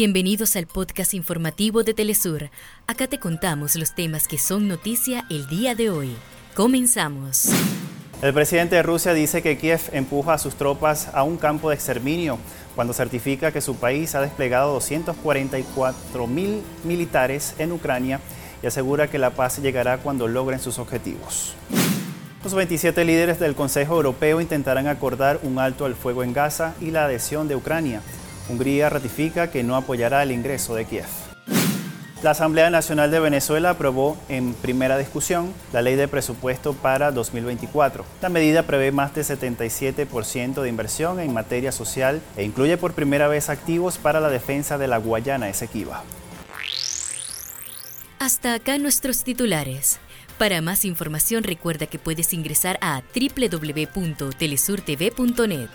Bienvenidos al podcast informativo de Telesur. Acá te contamos los temas que son noticia el día de hoy. Comenzamos. El presidente de Rusia dice que Kiev empuja a sus tropas a un campo de exterminio cuando certifica que su país ha desplegado 244 mil militares en Ucrania y asegura que la paz llegará cuando logren sus objetivos. Los 27 líderes del Consejo Europeo intentarán acordar un alto al fuego en Gaza y la adhesión de Ucrania. Hungría ratifica que no apoyará el ingreso de Kiev. La Asamblea Nacional de Venezuela aprobó en primera discusión la ley de presupuesto para 2024. La medida prevé más de 77% de inversión en materia social e incluye por primera vez activos para la defensa de la Guayana Esequiba. Hasta acá nuestros titulares. Para más información recuerda que puedes ingresar a www.telesurtv.net.